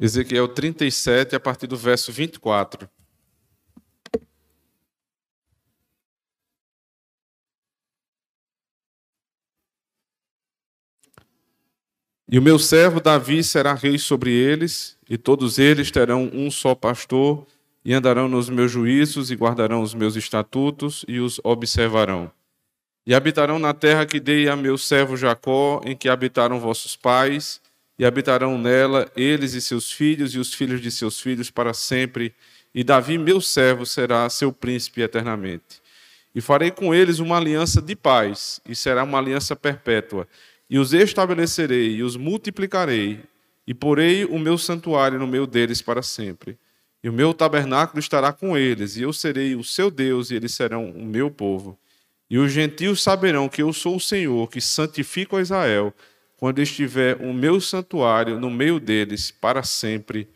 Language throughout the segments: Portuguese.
Ezequiel 37, a partir do verso 24. E o meu servo Davi será rei sobre eles, e todos eles terão um só pastor, e andarão nos meus juízos, e guardarão os meus estatutos, e os observarão. E habitarão na terra que dei a meu servo Jacó, em que habitaram vossos pais, e habitarão nela eles e seus filhos e os filhos de seus filhos para sempre, e Davi, meu servo, será seu príncipe eternamente. E farei com eles uma aliança de paz, e será uma aliança perpétua, e os estabelecerei e os multiplicarei, e porei o meu santuário no meio deles para sempre. E o meu tabernáculo estará com eles, e eu serei o seu Deus, e eles serão o meu povo. E os gentios saberão que eu sou o Senhor, que santifico a Israel, quando estiver o meu santuário no meio deles para sempre.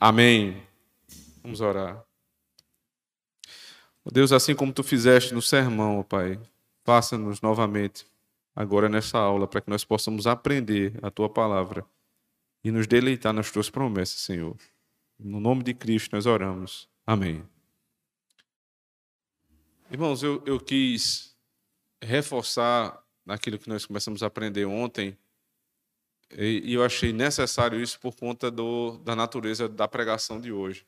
Amém. Vamos orar. Deus, assim como tu fizeste no sermão, Pai, faça-nos novamente agora nessa aula para que nós possamos aprender a tua palavra e nos deleitar nas tuas promessas, Senhor. No nome de Cristo nós oramos. Amém. Irmãos, eu, eu quis reforçar naquilo que nós começamos a aprender ontem e, eu achei necessário isso por conta do, da natureza da pregação de hoje.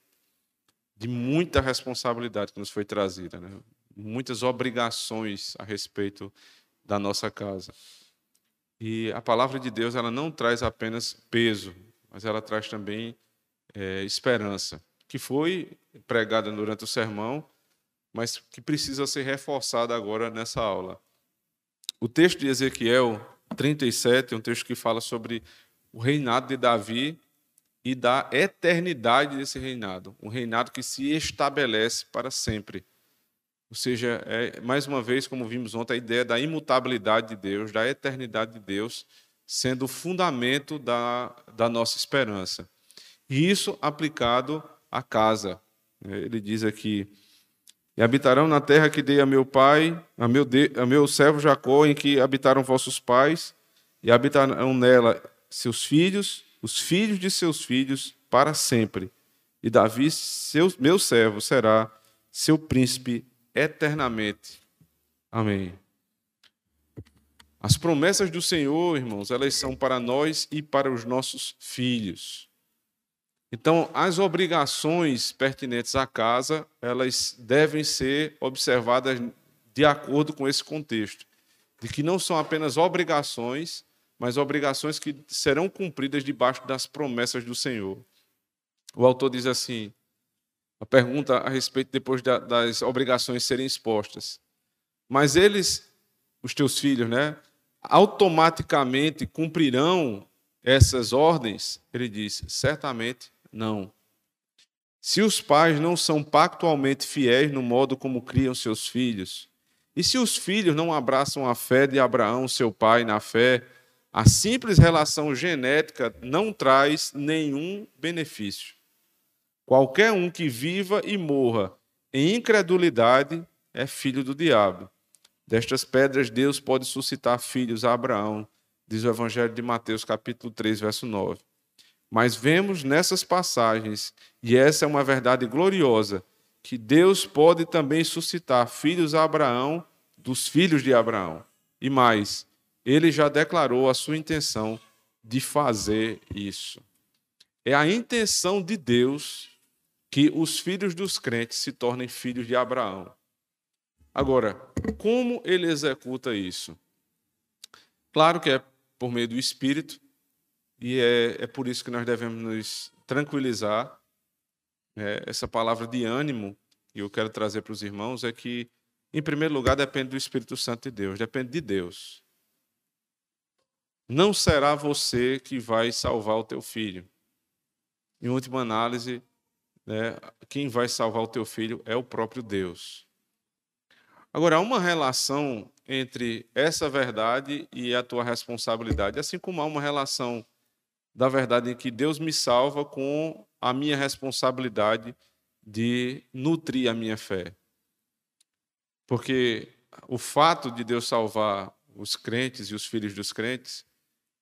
De muita responsabilidade que nos foi trazida, né? muitas obrigações a respeito da nossa casa. E a palavra de Deus ela não traz apenas peso, mas ela traz também é, esperança, que foi pregada durante o sermão, mas que precisa ser reforçada agora nessa aula. O texto de Ezequiel 37, um texto que fala sobre o reinado de Davi e da eternidade desse reinado, um reinado que se estabelece para sempre. Ou seja, é, mais uma vez, como vimos ontem, a ideia da imutabilidade de Deus, da eternidade de Deus, sendo o fundamento da, da nossa esperança. E isso aplicado à casa. Ele diz aqui: e habitarão na terra que dei a meu pai, a meu, de, a meu servo Jacó, em que habitaram vossos pais, e habitarão nela seus filhos, os filhos de seus filhos, para sempre. E Davi, seu, meu servo, será seu príncipe eternamente. Amém. As promessas do Senhor, irmãos, elas são para nós e para os nossos filhos. Então, as obrigações pertinentes à casa, elas devem ser observadas de acordo com esse contexto, de que não são apenas obrigações, mas obrigações que serão cumpridas debaixo das promessas do Senhor. O autor diz assim: a pergunta a respeito depois das obrigações serem expostas. Mas eles, os teus filhos, né, automaticamente cumprirão essas ordens? Ele diz: certamente não. Se os pais não são pactualmente fiéis no modo como criam seus filhos, e se os filhos não abraçam a fé de Abraão, seu pai, na fé, a simples relação genética não traz nenhum benefício. Qualquer um que viva e morra em incredulidade é filho do diabo. Destas pedras Deus pode suscitar filhos a Abraão, diz o Evangelho de Mateus, capítulo 3, verso 9. Mas vemos nessas passagens, e essa é uma verdade gloriosa, que Deus pode também suscitar filhos a Abraão dos filhos de Abraão. E mais, ele já declarou a sua intenção de fazer isso. É a intenção de Deus que os filhos dos crentes se tornem filhos de Abraão. Agora, como ele executa isso? Claro que é por meio do Espírito, e é, é por isso que nós devemos nos tranquilizar. É, essa palavra de ânimo que eu quero trazer para os irmãos é que, em primeiro lugar, depende do Espírito Santo de Deus, depende de Deus. Não será você que vai salvar o teu filho. Em última análise, né, quem vai salvar o teu filho é o próprio Deus. Agora, há uma relação entre essa verdade e a tua responsabilidade, assim como há uma relação da verdade em que Deus me salva com a minha responsabilidade de nutrir a minha fé. Porque o fato de Deus salvar os crentes e os filhos dos crentes,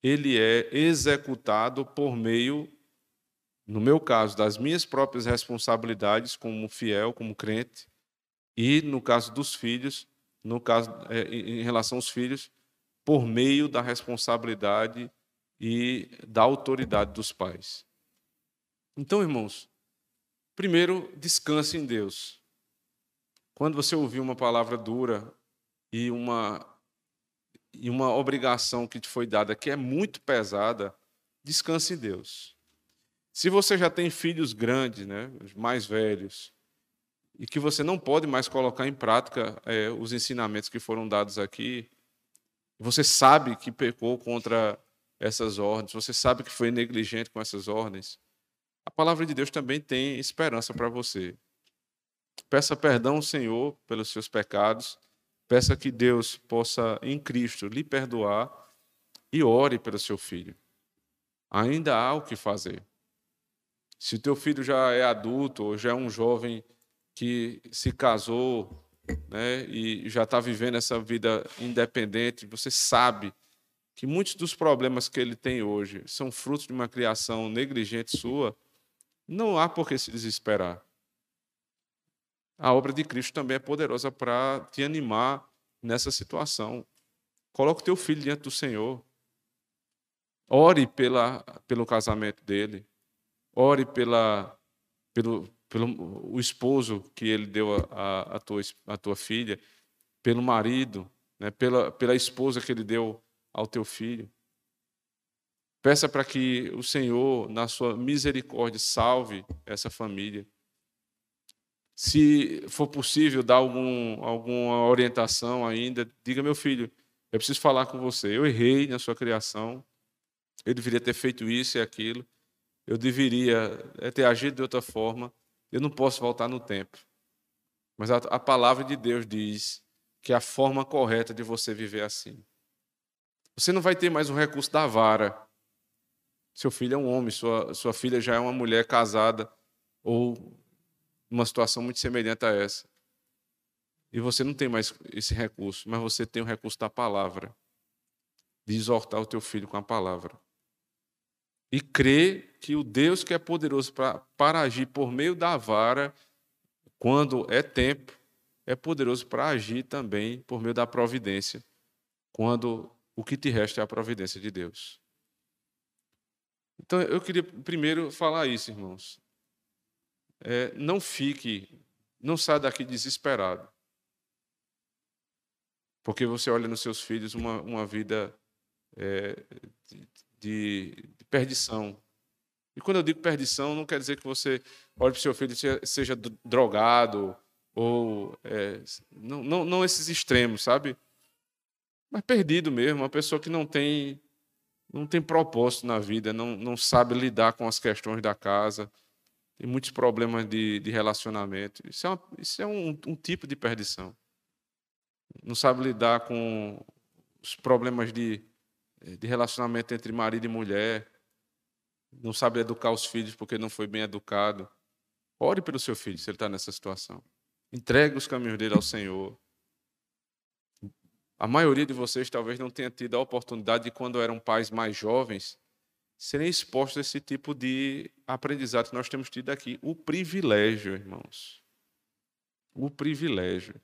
ele é executado por meio no meu caso, das minhas próprias responsabilidades como fiel, como crente, e no caso dos filhos, no caso é, em relação aos filhos, por meio da responsabilidade e da autoridade dos pais. Então, irmãos, primeiro, descanse em Deus. Quando você ouvir uma palavra dura e uma e uma obrigação que te foi dada que é muito pesada, descanse em Deus. Se você já tem filhos grandes, né, mais velhos, e que você não pode mais colocar em prática é, os ensinamentos que foram dados aqui, você sabe que pecou contra essas ordens, você sabe que foi negligente com essas ordens, a palavra de Deus também tem esperança para você. Peça perdão ao Senhor pelos seus pecados, peça que Deus possa, em Cristo, lhe perdoar e ore pelo seu filho. Ainda há o que fazer. Se o teu filho já é adulto ou já é um jovem que se casou né, e já está vivendo essa vida independente, você sabe que muitos dos problemas que ele tem hoje são frutos de uma criação negligente sua, não há por que se desesperar. A obra de Cristo também é poderosa para te animar nessa situação. Coloque o teu filho diante do Senhor. Ore pela, pelo casamento dele. Ore pela, pelo, pelo o esposo que ele deu a, tua, a tua filha, pelo marido, né, pela, pela esposa que ele deu ao teu filho. Peça para que o Senhor, na sua misericórdia, salve essa família. Se for possível dar algum, alguma orientação ainda, diga, meu filho, eu preciso falar com você. Eu errei na sua criação. Eu deveria ter feito isso e aquilo. Eu deveria eh, ter agido de outra forma. Eu não posso voltar no tempo. Mas a, a palavra de Deus diz que é a forma correta de você viver assim. Você não vai ter mais o recurso da vara seu filho é um homem, sua, sua filha já é uma mulher casada ou uma situação muito semelhante a essa. E você não tem mais esse recurso, mas você tem o recurso da palavra, de exortar o teu filho com a palavra. E crer que o Deus que é poderoso para, para agir por meio da vara, quando é tempo, é poderoso para agir também por meio da providência, quando o que te resta é a providência de Deus. Então, eu queria primeiro falar isso, irmãos. É, não fique, não saia daqui desesperado. Porque você olha nos seus filhos uma, uma vida é, de, de, perdição. E quando eu digo perdição, não quer dizer que você olhe para o seu filho e seja drogado, ou. É, não, não, não esses extremos, sabe? Mas perdido mesmo, uma pessoa que não tem não tem propósito na vida, não, não sabe lidar com as questões da casa, tem muitos problemas de, de relacionamento. Isso é, uma, isso é um, um tipo de perdição. Não sabe lidar com os problemas de, de relacionamento entre marido e mulher, não sabe educar os filhos porque não foi bem educado. Ore pelo seu filho se ele está nessa situação. Entregue os caminhos dele ao Senhor. A maioria de vocês talvez não tenha tido a oportunidade de, quando eram pais mais jovens, serem expostos a esse tipo de aprendizado que nós temos tido aqui. O privilégio, irmãos. O privilégio.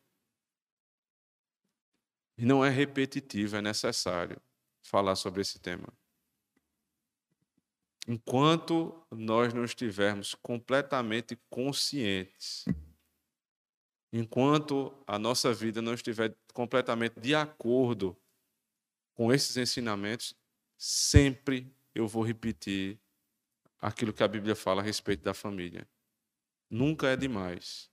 E não é repetitivo, é necessário falar sobre esse tema. Enquanto nós não estivermos completamente conscientes enquanto a nossa vida não estiver completamente de acordo com esses ensinamentos, sempre eu vou repetir aquilo que a Bíblia fala a respeito da família. Nunca é demais.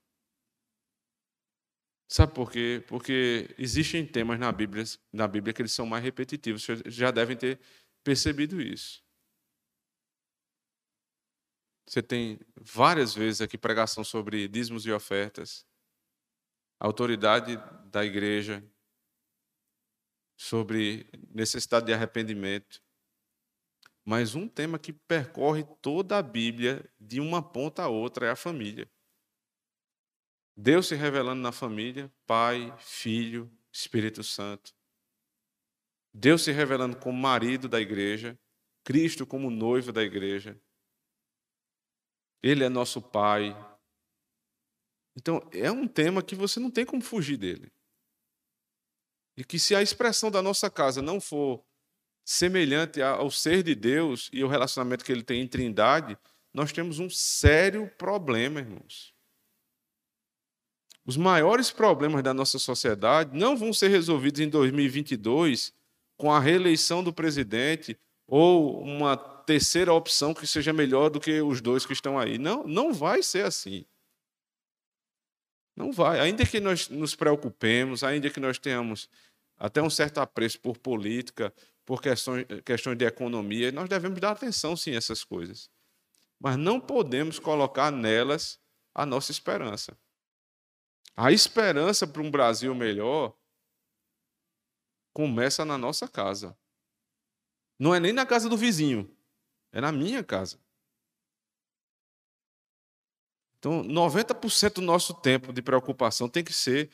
Sabe por quê? Porque existem temas na Bíblia, na Bíblia que eles são mais repetitivos. Vocês já devem ter percebido isso. Você tem várias vezes aqui pregação sobre dízimos e ofertas a autoridade da igreja sobre necessidade de arrependimento. Mas um tema que percorre toda a Bíblia, de uma ponta a outra, é a família. Deus se revelando na família, Pai, Filho, Espírito Santo. Deus se revelando como marido da igreja, Cristo como noivo da igreja. Ele é nosso Pai. Então, é um tema que você não tem como fugir dele. E que se a expressão da nossa casa não for semelhante ao ser de Deus e o relacionamento que ele tem em Trindade, nós temos um sério problema, irmãos. Os maiores problemas da nossa sociedade não vão ser resolvidos em 2022 com a reeleição do presidente ou uma terceira opção que seja melhor do que os dois que estão aí. Não, não vai ser assim. Não vai. Ainda que nós nos preocupemos, ainda que nós tenhamos até um certo apreço por política, por questões, questões de economia, nós devemos dar atenção sim a essas coisas. Mas não podemos colocar nelas a nossa esperança. A esperança para um Brasil melhor começa na nossa casa. Não é nem na casa do vizinho, é na minha casa. Então, 90% do nosso tempo de preocupação tem que ser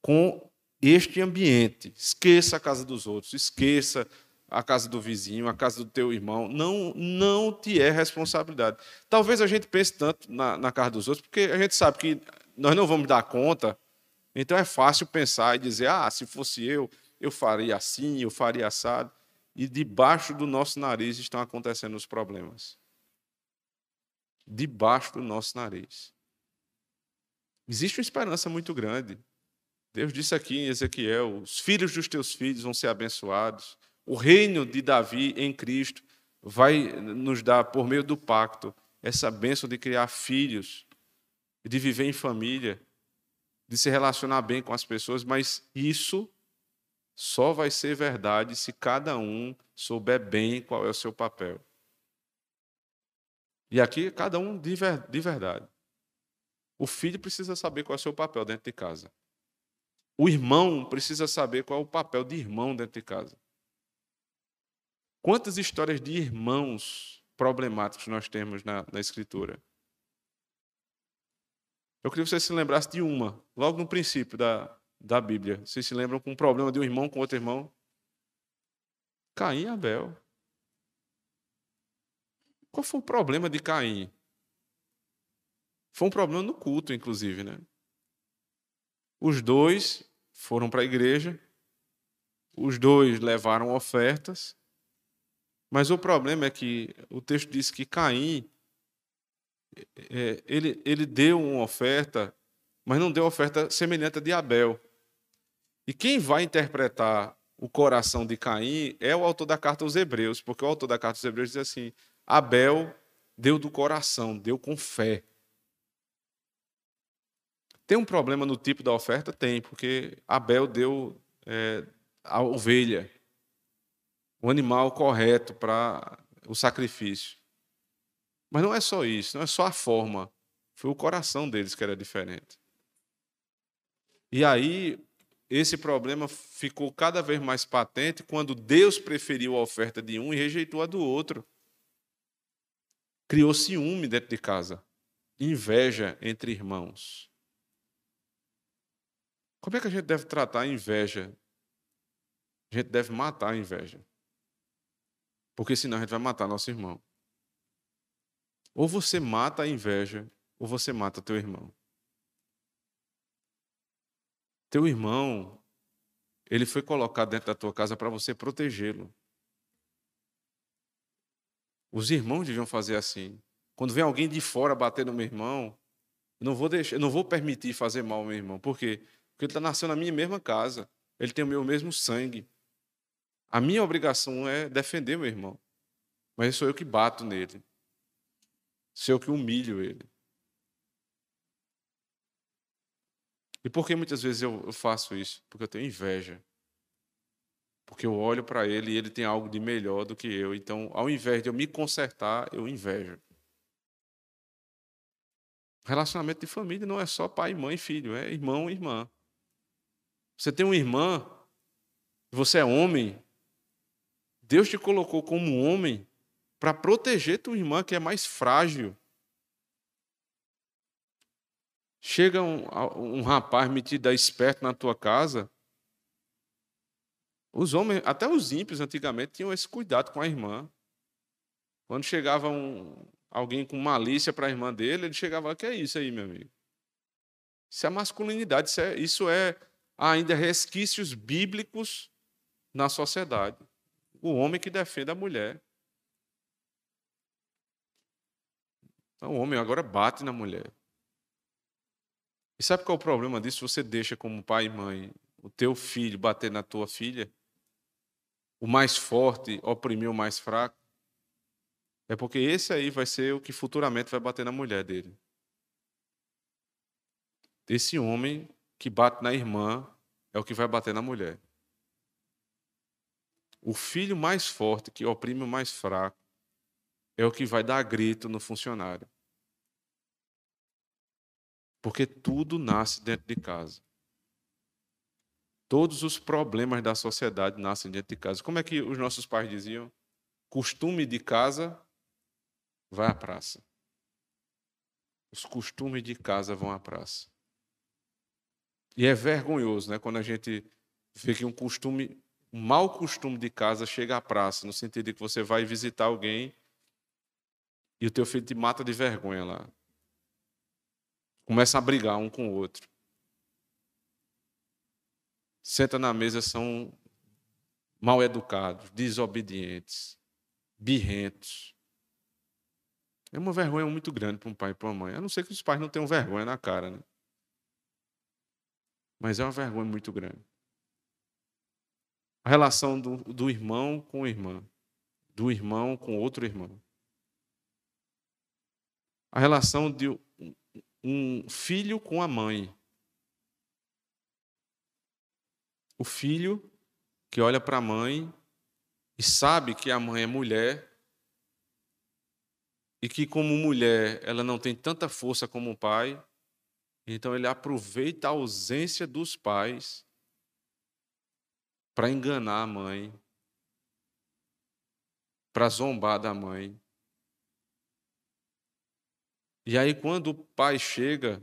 com este ambiente. Esqueça a casa dos outros, esqueça a casa do vizinho, a casa do teu irmão. Não, não te é responsabilidade. Talvez a gente pense tanto na, na casa dos outros, porque a gente sabe que nós não vamos dar conta, então é fácil pensar e dizer: ah, se fosse eu, eu faria assim, eu faria assado. E debaixo do nosso nariz estão acontecendo os problemas. Debaixo do nosso nariz. Existe uma esperança muito grande. Deus disse aqui em Ezequiel: os filhos dos teus filhos vão ser abençoados. O reino de Davi em Cristo vai nos dar, por meio do pacto, essa bênção de criar filhos de viver em família, de se relacionar bem com as pessoas, mas isso só vai ser verdade se cada um souber bem qual é o seu papel. E aqui, cada um de, verdade. O filho precisa saber qual é o seu papel dentro de casa. O irmão precisa saber qual é o papel de irmão dentro de casa. Quantas histórias de irmãos problemáticos nós temos na, na Escritura? Eu queria que você se lembrasse de uma, logo no princípio da, da Bíblia. Vocês se lembram com um problema de um irmão com outro irmão? Caim e Abel. Qual foi o problema de Caim? Foi um problema no culto, inclusive, né? Os dois foram para a igreja, os dois levaram ofertas, mas o problema é que o texto diz que Caim é, ele, ele deu uma oferta, mas não deu oferta semelhante a de Abel. E quem vai interpretar o coração de Caim é o autor da carta aos Hebreus, porque o autor da carta aos Hebreus diz assim: Abel deu do coração, deu com fé. Tem um problema no tipo da oferta? Tem, porque Abel deu é, a ovelha, o animal correto para o sacrifício. Mas não é só isso, não é só a forma. Foi o coração deles que era diferente. E aí, esse problema ficou cada vez mais patente quando Deus preferiu a oferta de um e rejeitou a do outro. Criou ciúme dentro de casa, inveja entre irmãos. Como é que a gente deve tratar a inveja? A gente deve matar a inveja. Porque senão a gente vai matar nosso irmão. Ou você mata a inveja, ou você mata teu irmão. Teu irmão, ele foi colocado dentro da tua casa para você protegê-lo. Os irmãos deviam fazer assim. Quando vem alguém de fora bater no meu irmão, eu não vou deixar, não vou permitir fazer mal ao meu irmão. Por quê? Porque ele está nascendo na minha mesma casa. Ele tem o meu mesmo sangue. A minha obrigação é defender meu irmão. Mas sou eu que bato nele se eu que humilho ele. E por que muitas vezes eu faço isso? Porque eu tenho inveja. Porque eu olho para ele e ele tem algo de melhor do que eu. Então, ao invés de eu me consertar, eu invejo. Relacionamento de família não é só pai, mãe e filho, é irmão e irmã. Você tem uma irmã, você é homem, Deus te colocou como homem para proteger tua irmã que é mais frágil. Chega um, um rapaz metido a esperto na tua casa. Os homens, até os ímpios antigamente, tinham esse cuidado com a irmã. Quando chegava um, alguém com malícia para a irmã dele, ele chegava lá, que é isso aí, meu amigo? Isso é masculinidade, isso é, isso é ainda resquícios bíblicos na sociedade. O homem que defende a mulher. Então, o homem agora bate na mulher. E sabe qual é o problema disso? Você deixa como pai e mãe o teu filho bater na tua filha, o mais forte oprimir o mais fraco, é porque esse aí vai ser o que futuramente vai bater na mulher dele. Esse homem que bate na irmã é o que vai bater na mulher. O filho mais forte que oprime o mais fraco é o que vai dar grito no funcionário. Porque tudo nasce dentro de casa. Todos os problemas da sociedade nascem dentro de casa. Como é que os nossos pais diziam? Costume de casa vai à praça. Os costumes de casa vão à praça. E é vergonhoso, né, quando a gente vê que um costume, um mau costume de casa chega à praça, no sentido de que você vai visitar alguém e o teu filho te mata de vergonha lá. Começa a brigar um com o outro senta na mesa são mal educados, desobedientes, birrentos. É uma vergonha muito grande para um pai e para uma mãe. A não ser que os pais não tenham vergonha na cara, né? Mas é uma vergonha muito grande. A relação do, do irmão com a irmã, do irmão com outro irmão. A relação de um filho com a mãe. O filho que olha para a mãe e sabe que a mãe é mulher e que, como mulher, ela não tem tanta força como o pai, então ele aproveita a ausência dos pais para enganar a mãe, para zombar da mãe. E aí, quando o pai chega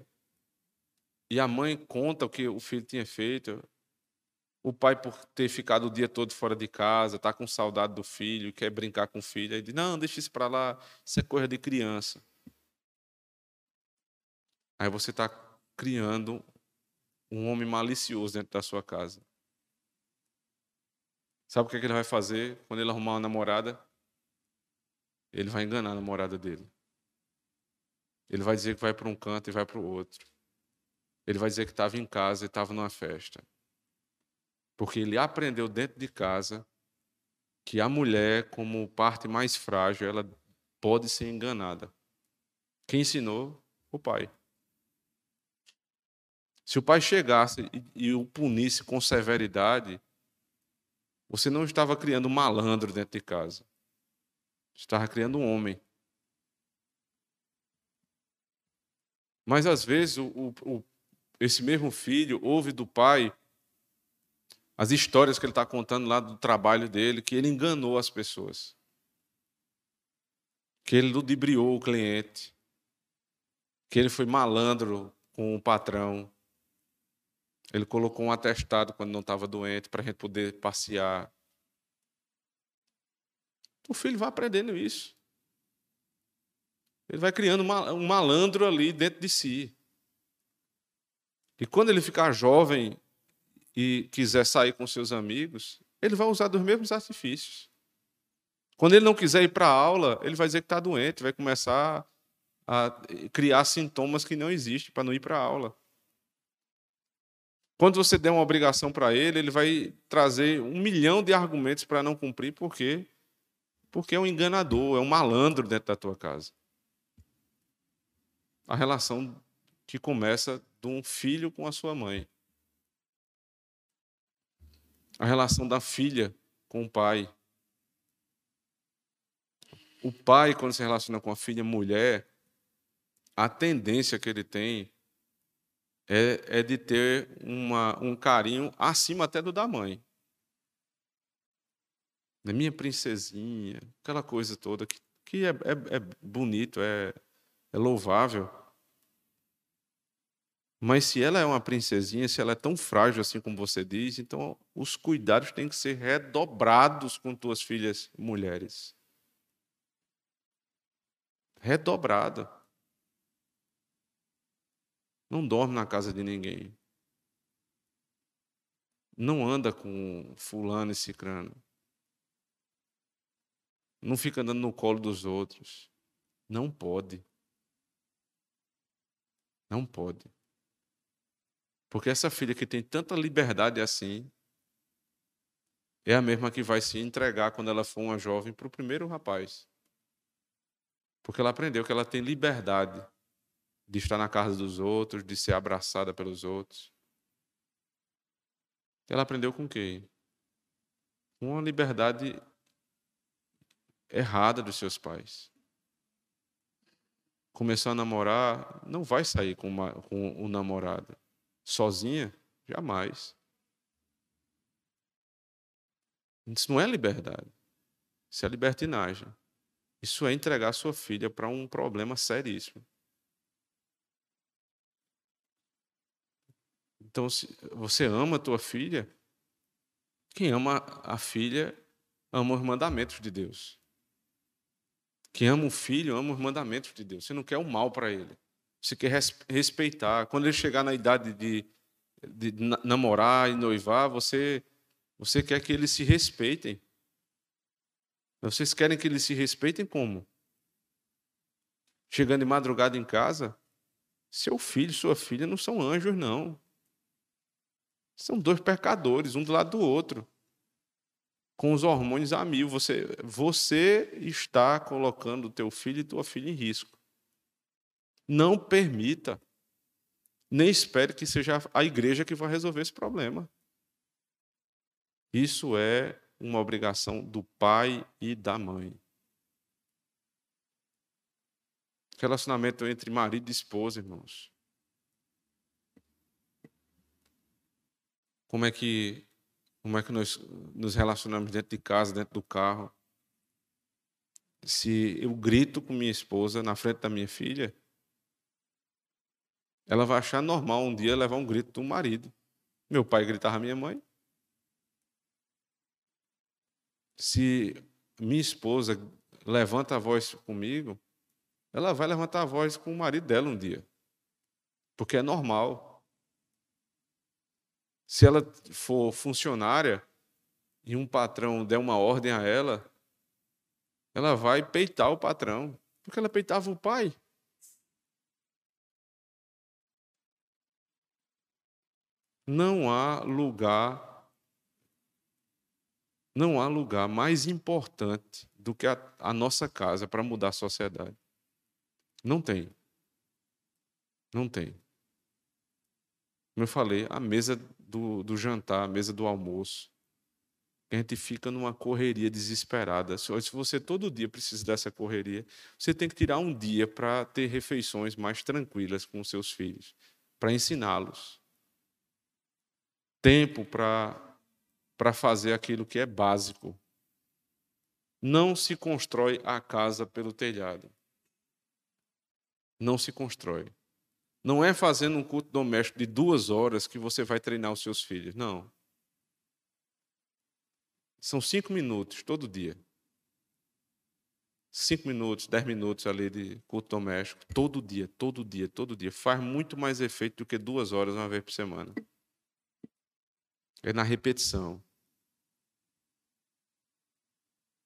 e a mãe conta o que o filho tinha feito, o pai, por ter ficado o dia todo fora de casa, está com saudade do filho, quer brincar com o filho, aí diz: Não, deixa isso para lá, isso é coisa de criança. Aí você está criando um homem malicioso dentro da sua casa. Sabe o que, é que ele vai fazer quando ele arrumar uma namorada? Ele vai enganar a namorada dele. Ele vai dizer que vai para um canto e vai para o outro. Ele vai dizer que estava em casa e estava numa festa. Porque ele aprendeu dentro de casa que a mulher, como parte mais frágil, ela pode ser enganada. Quem ensinou? O pai. Se o pai chegasse e, e o punisse com severidade, você não estava criando um malandro dentro de casa. Estava criando um homem. Mas às vezes o, o, esse mesmo filho ouve do pai as histórias que ele está contando lá do trabalho dele, que ele enganou as pessoas, que ele ludibriou o cliente, que ele foi malandro com o patrão, ele colocou um atestado quando não estava doente para a gente poder passear. O filho vai aprendendo isso. Ele vai criando um malandro ali dentro de si. E quando ele ficar jovem e quiser sair com seus amigos, ele vai usar dos mesmos artifícios. Quando ele não quiser ir para a aula, ele vai dizer que está doente, vai começar a criar sintomas que não existem para não ir para a aula. Quando você der uma obrigação para ele, ele vai trazer um milhão de argumentos para não cumprir, por quê? Porque é um enganador, é um malandro dentro da tua casa. A relação que começa de um filho com a sua mãe a relação da filha com o pai. O pai, quando se relaciona com a filha mulher, a tendência que ele tem é, é de ter uma, um carinho acima até do da mãe. Minha princesinha, aquela coisa toda que, que é, é, é bonito, é, é louvável. Mas se ela é uma princesinha, se ela é tão frágil assim como você diz, então os cuidados têm que ser redobrados com tuas filhas mulheres. redobrada. Não dorme na casa de ninguém. Não anda com fulano e cicrano. Não fica andando no colo dos outros. Não pode. Não pode. Porque essa filha que tem tanta liberdade assim, é a mesma que vai se entregar quando ela for uma jovem para o primeiro rapaz. Porque ela aprendeu que ela tem liberdade de estar na casa dos outros, de ser abraçada pelos outros. Ela aprendeu com quem? Uma liberdade errada dos seus pais. Começou a namorar, não vai sair com, uma, com namorado. Sozinha? Jamais. Isso não é liberdade. Isso é libertinagem. Isso é entregar sua filha para um problema seríssimo. Então, se você ama a tua filha, quem ama a filha ama os mandamentos de Deus. Quem ama o filho ama os mandamentos de Deus. Você não quer o mal para ele. Você quer respeitar. Quando ele chegar na idade de, de namorar e noivar, você, você quer que eles se respeitem. Vocês querem que eles se respeitem como? Chegando de madrugada em casa? Seu filho, sua filha não são anjos, não. São dois pecadores, um do lado do outro. Com os hormônios a mil. Você, você está colocando teu filho e tua filha em risco. Não permita. Nem espere que seja a igreja que vai resolver esse problema. Isso é uma obrigação do pai e da mãe. Relacionamento entre marido e esposa, irmãos. Como é que como é que nós nos relacionamos dentro de casa, dentro do carro? Se eu grito com minha esposa na frente da minha filha, ela vai achar normal um dia levar um grito do marido. Meu pai gritava minha mãe. Se minha esposa levanta a voz comigo, ela vai levantar a voz com o marido dela um dia. Porque é normal. Se ela for funcionária e um patrão der uma ordem a ela, ela vai peitar o patrão, porque ela peitava o pai. Não há lugar não há lugar mais importante do que a, a nossa casa para mudar a sociedade. Não tem. Não tem. Como eu falei, a mesa do, do jantar, a mesa do almoço. A gente fica numa correria desesperada. Se você todo dia precisa dessa correria, você tem que tirar um dia para ter refeições mais tranquilas com seus filhos, para ensiná-los. Tempo para fazer aquilo que é básico. Não se constrói a casa pelo telhado. Não se constrói. Não é fazendo um culto doméstico de duas horas que você vai treinar os seus filhos. Não. São cinco minutos todo dia. Cinco minutos, dez minutos ali de culto doméstico, todo dia, todo dia, todo dia. Faz muito mais efeito do que duas horas uma vez por semana. É na repetição.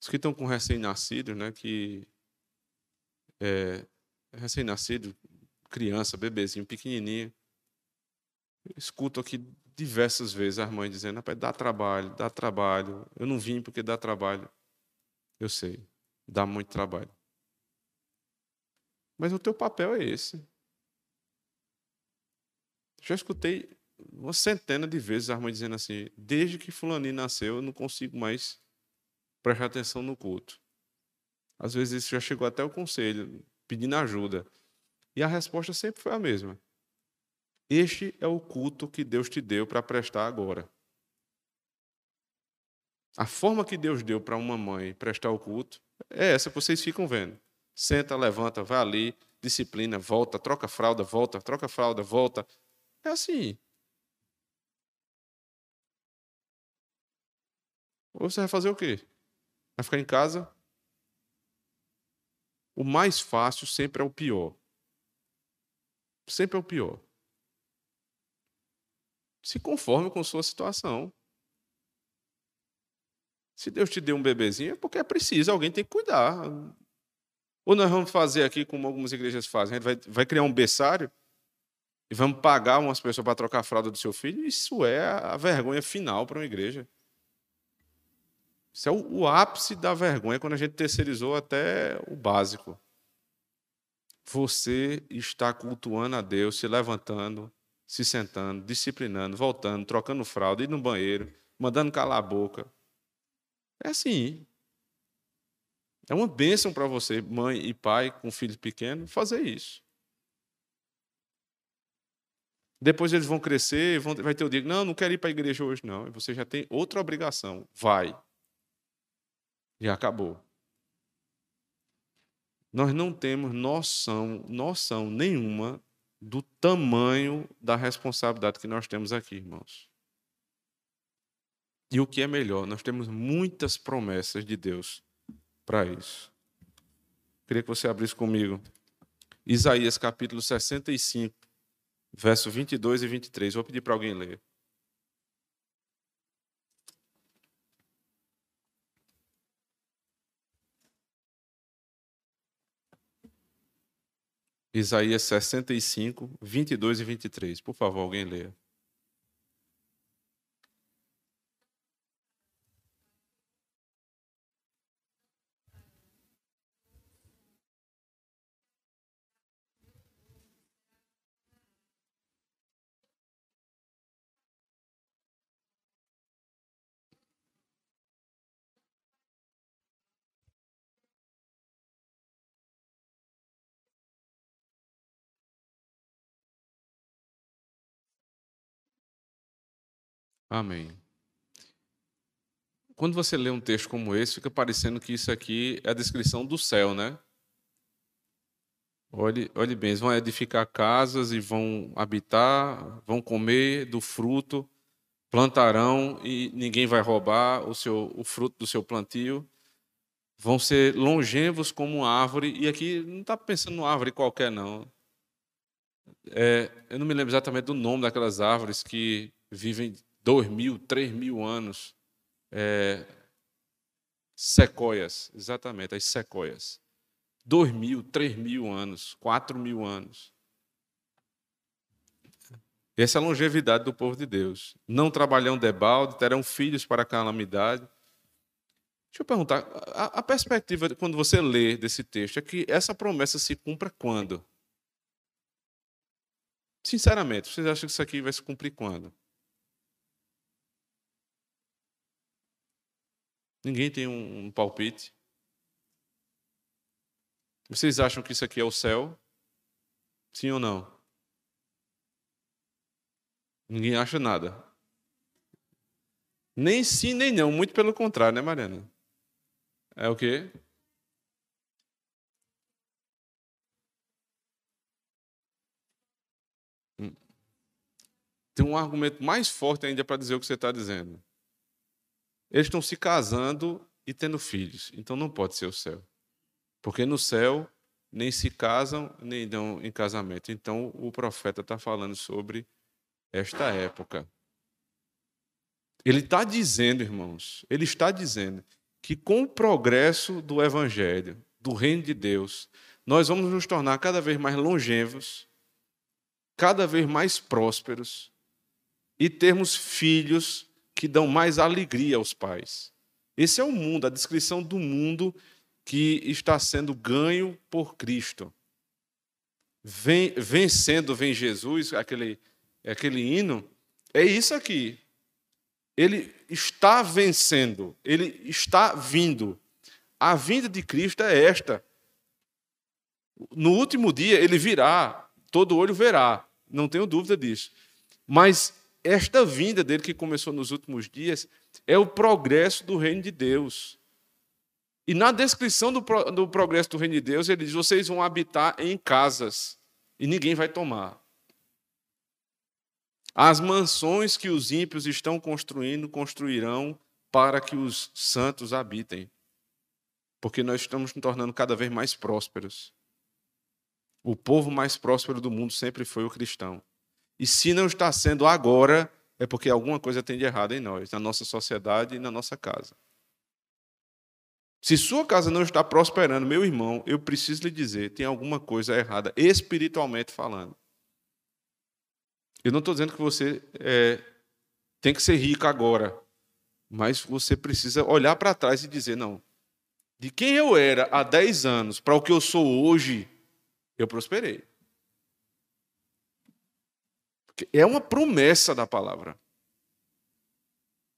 Os que estão com recém-nascidos, né, que é, recém-nascido, criança, bebezinho, pequenininho. Escuto aqui diversas vezes as mães dizendo: dá trabalho, dá trabalho. Eu não vim porque dá trabalho. Eu sei, dá muito trabalho. Mas o teu papel é esse. Já escutei uma centena de vezes as mães dizendo assim: desde que Fulaninho nasceu, eu não consigo mais prestar atenção no culto. Às vezes isso já chegou até o conselho, pedindo ajuda. E a resposta sempre foi a mesma. Este é o culto que Deus te deu para prestar agora. A forma que Deus deu para uma mãe prestar o culto é essa que vocês ficam vendo. Senta, levanta, vai ali, disciplina, volta, troca fralda, volta, troca fralda, volta. É assim. Ou você vai fazer o quê? Vai ficar em casa? o mais fácil sempre é o pior. Sempre é o pior. Se conforme com sua situação. Se Deus te deu um bebezinho, é porque é preciso, alguém tem que cuidar. Ou nós vamos fazer aqui como algumas igrejas fazem, a gente vai, vai criar um berçário e vamos pagar umas pessoas para trocar a fralda do seu filho, isso é a vergonha final para uma igreja. Isso é o, o ápice da vergonha quando a gente terceirizou até o básico. Você está cultuando a Deus, se levantando, se sentando, disciplinando, voltando, trocando fralda, indo no banheiro, mandando calar a boca. É assim. É uma bênção para você, mãe e pai com filhos pequenos, fazer isso. Depois eles vão crescer, vão, vai ter o dia, não, não quero ir para a igreja hoje, não. Você já tem outra obrigação. Vai. Já acabou. Nós não temos noção, noção nenhuma do tamanho da responsabilidade que nós temos aqui, irmãos. E o que é melhor, nós temos muitas promessas de Deus para isso. Queria que você abrisse comigo Isaías capítulo 65, verso 22 e 23. Vou pedir para alguém ler. Isaías 65, 22 e 23. Por favor, alguém leia. Amém. Quando você lê um texto como esse, fica parecendo que isso aqui é a descrição do céu, né? Olhe, olhe bem, eles vão edificar casas e vão habitar, vão comer do fruto, plantarão e ninguém vai roubar o, seu, o fruto do seu plantio. Vão ser longevos como árvore, e aqui não está pensando em árvore qualquer, não. É, eu não me lembro exatamente do nome daquelas árvores que vivem dois mil, três mil anos. É, sequoias, exatamente, as sequoias. Dois mil, três mil anos, quatro mil anos. Essa é a longevidade do povo de Deus. Não trabalham debalde, terão filhos para a calamidade. Deixa eu perguntar, a, a perspectiva, quando você lê desse texto, é que essa promessa se cumpra quando? Sinceramente, vocês acham que isso aqui vai se cumprir quando? Ninguém tem um, um palpite. Vocês acham que isso aqui é o céu? Sim ou não? Ninguém acha nada. Nem sim, nem não. Muito pelo contrário, né, Mariana? É o quê? Hum. Tem um argumento mais forte ainda para dizer o que você está dizendo. Eles estão se casando e tendo filhos. Então não pode ser o céu. Porque no céu nem se casam, nem dão em casamento. Então o profeta está falando sobre esta época. Ele está dizendo, irmãos, ele está dizendo que com o progresso do evangelho, do reino de Deus, nós vamos nos tornar cada vez mais longevos, cada vez mais prósperos e termos filhos que dão mais alegria aos pais. Esse é o mundo, a descrição do mundo que está sendo ganho por Cristo. Vem, vencendo, vem Jesus, aquele, aquele hino, é isso aqui. Ele está vencendo, ele está vindo. A vinda de Cristo é esta. No último dia ele virá, todo olho verá, não tenho dúvida disso. Mas esta vinda dele, que começou nos últimos dias, é o progresso do reino de Deus. E na descrição do, pro, do progresso do reino de Deus, ele diz: vocês vão habitar em casas e ninguém vai tomar. As mansões que os ímpios estão construindo, construirão para que os santos habitem. Porque nós estamos nos tornando cada vez mais prósperos. O povo mais próspero do mundo sempre foi o cristão. E se não está sendo agora, é porque alguma coisa tem de errado em nós, na nossa sociedade e na nossa casa. Se sua casa não está prosperando, meu irmão, eu preciso lhe dizer, tem alguma coisa errada, espiritualmente falando. Eu não estou dizendo que você é, tem que ser rico agora, mas você precisa olhar para trás e dizer: não, de quem eu era há 10 anos para o que eu sou hoje, eu prosperei. É uma promessa da palavra.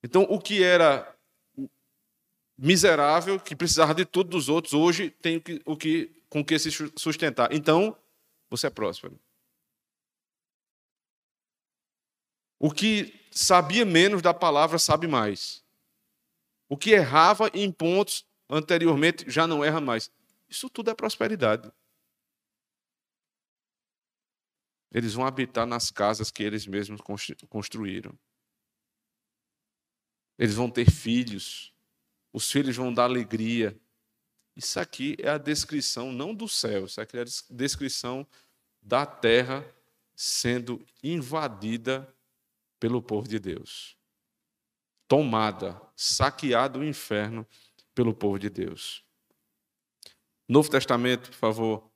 Então, o que era miserável, que precisava de tudo dos outros, hoje tem o que, com que se sustentar. Então, você é próspero. O que sabia menos da palavra sabe mais. O que errava em pontos anteriormente já não erra mais. Isso tudo é prosperidade. Eles vão habitar nas casas que eles mesmos construíram. Eles vão ter filhos. Os filhos vão dar alegria. Isso aqui é a descrição não do céu, isso aqui é a descrição da terra sendo invadida pelo povo de Deus. Tomada, saqueado o inferno pelo povo de Deus. Novo Testamento, por favor.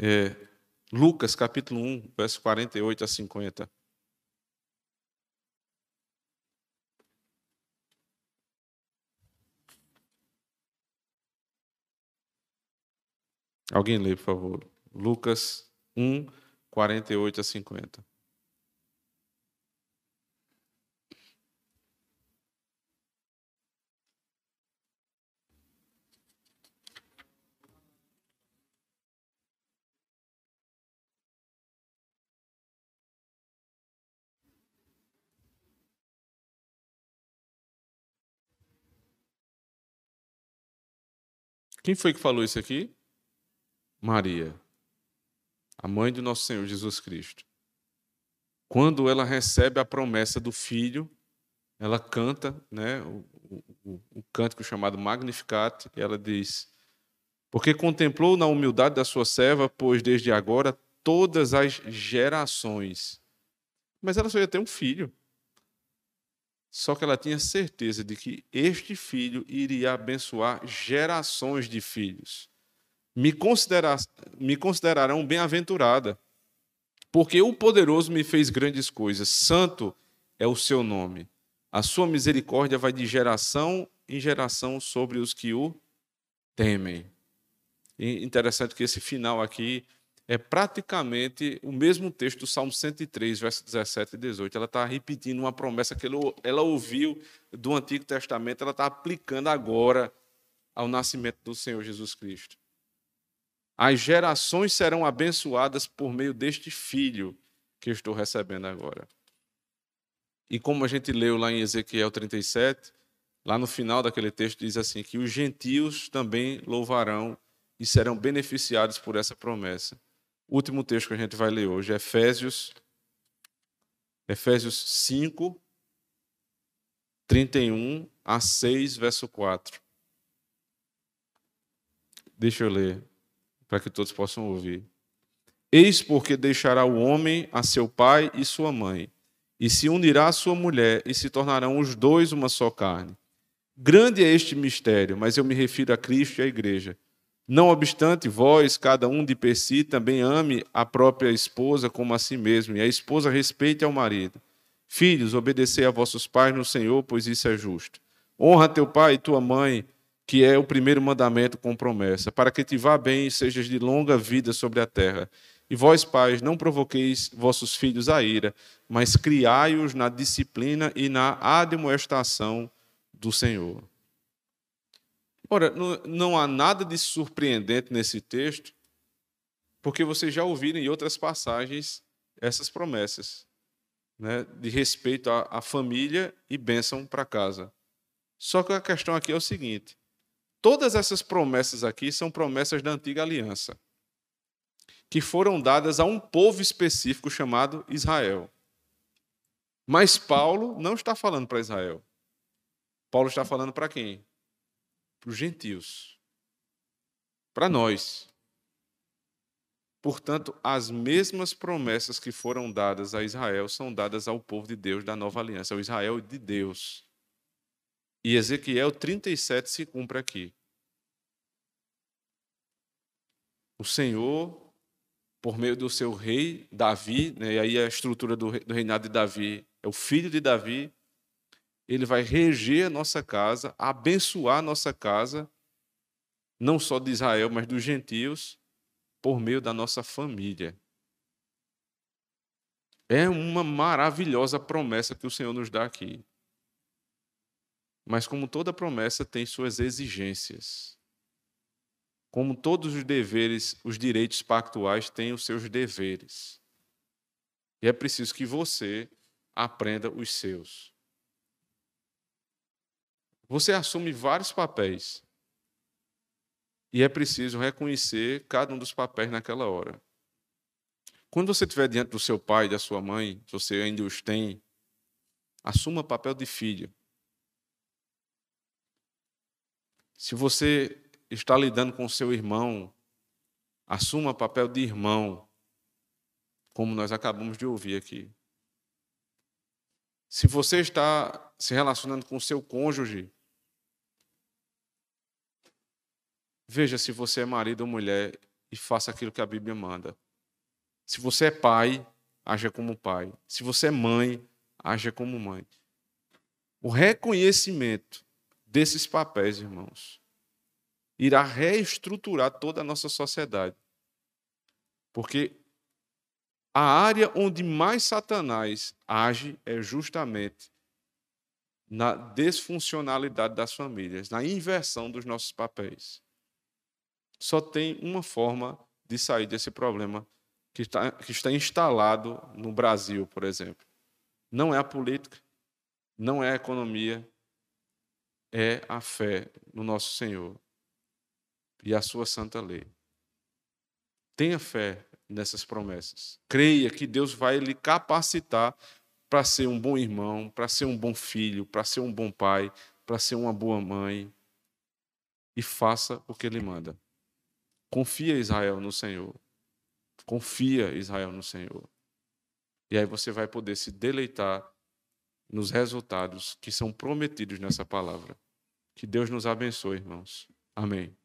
É, Lucas capítulo 1, verso 48 a 50. Alguém lê, por favor. Lucas 1, 48 a 50. Quem foi que falou isso aqui? Maria a mãe do nosso Senhor Jesus Cristo. Quando ela recebe a promessa do filho, ela canta né, o, o, o cântico chamado Magnificat, e ela diz: Porque contemplou na humildade da sua serva, pois desde agora todas as gerações. Mas ela só ia ter um filho. Só que ela tinha certeza de que este filho iria abençoar gerações de filhos me, considerar, me considerarão bem-aventurada, porque o poderoso me fez grandes coisas. Santo é o seu nome. A sua misericórdia vai de geração em geração sobre os que o temem. E interessante que esse final aqui é praticamente o mesmo texto do Salmo 103, verso 17 e 18. Ela está repetindo uma promessa que ela ouviu do Antigo Testamento, ela está aplicando agora ao nascimento do Senhor Jesus Cristo. As gerações serão abençoadas por meio deste filho que estou recebendo agora. E como a gente leu lá em Ezequiel 37, lá no final daquele texto diz assim: que os gentios também louvarão e serão beneficiados por essa promessa. O último texto que a gente vai ler hoje, Efésios, Efésios 5, 31 a 6, verso 4. Deixa eu ler para que todos possam ouvir. Eis porque deixará o homem a seu pai e sua mãe, e se unirá à sua mulher, e se tornarão os dois uma só carne. Grande é este mistério, mas eu me refiro a Cristo e à igreja. Não obstante, vós, cada um de per si, também ame a própria esposa como a si mesmo, e a esposa respeite ao marido. Filhos, obedecei a vossos pais no Senhor, pois isso é justo. Honra teu pai e tua mãe, que é o primeiro mandamento com promessa, para que te vá bem e sejas de longa vida sobre a terra. E vós, pais, não provoqueis vossos filhos a ira, mas criai-os na disciplina e na admoestação do Senhor. Ora, não há nada de surpreendente nesse texto, porque vocês já ouviram em outras passagens essas promessas né, de respeito à, à família e bênção para casa. Só que a questão aqui é o seguinte: Todas essas promessas aqui são promessas da antiga aliança, que foram dadas a um povo específico chamado Israel. Mas Paulo não está falando para Israel. Paulo está falando para quem? Para os gentios. Para nós. Portanto, as mesmas promessas que foram dadas a Israel são dadas ao povo de Deus da nova aliança, ao Israel de Deus. E Ezequiel 37 se cumpre aqui. O Senhor, por meio do seu rei Davi, né, e aí a estrutura do reinado de Davi é o filho de Davi, ele vai reger a nossa casa, abençoar a nossa casa, não só de Israel, mas dos gentios, por meio da nossa família. É uma maravilhosa promessa que o Senhor nos dá aqui. Mas, como toda promessa, tem suas exigências. Como todos os deveres, os direitos pactuais têm os seus deveres. E é preciso que você aprenda os seus. Você assume vários papéis. E é preciso reconhecer cada um dos papéis naquela hora. Quando você estiver diante do seu pai, da sua mãe, se você ainda os tem, assuma papel de filho. Se você está lidando com seu irmão, assuma papel de irmão, como nós acabamos de ouvir aqui. Se você está se relacionando com seu cônjuge, Veja se você é marido ou mulher e faça aquilo que a Bíblia manda. Se você é pai, haja como pai. Se você é mãe, haja como mãe. O reconhecimento desses papéis, irmãos, irá reestruturar toda a nossa sociedade. Porque a área onde mais Satanás age é justamente na desfuncionalidade das famílias, na inversão dos nossos papéis só tem uma forma de sair desse problema que está, que está instalado no Brasil, por exemplo. Não é a política, não é a economia, é a fé no nosso Senhor e a sua santa lei. Tenha fé nessas promessas. Creia que Deus vai lhe capacitar para ser um bom irmão, para ser um bom filho, para ser um bom pai, para ser uma boa mãe. E faça o que ele manda. Confia Israel no Senhor. Confia Israel no Senhor. E aí você vai poder se deleitar nos resultados que são prometidos nessa palavra. Que Deus nos abençoe, irmãos. Amém.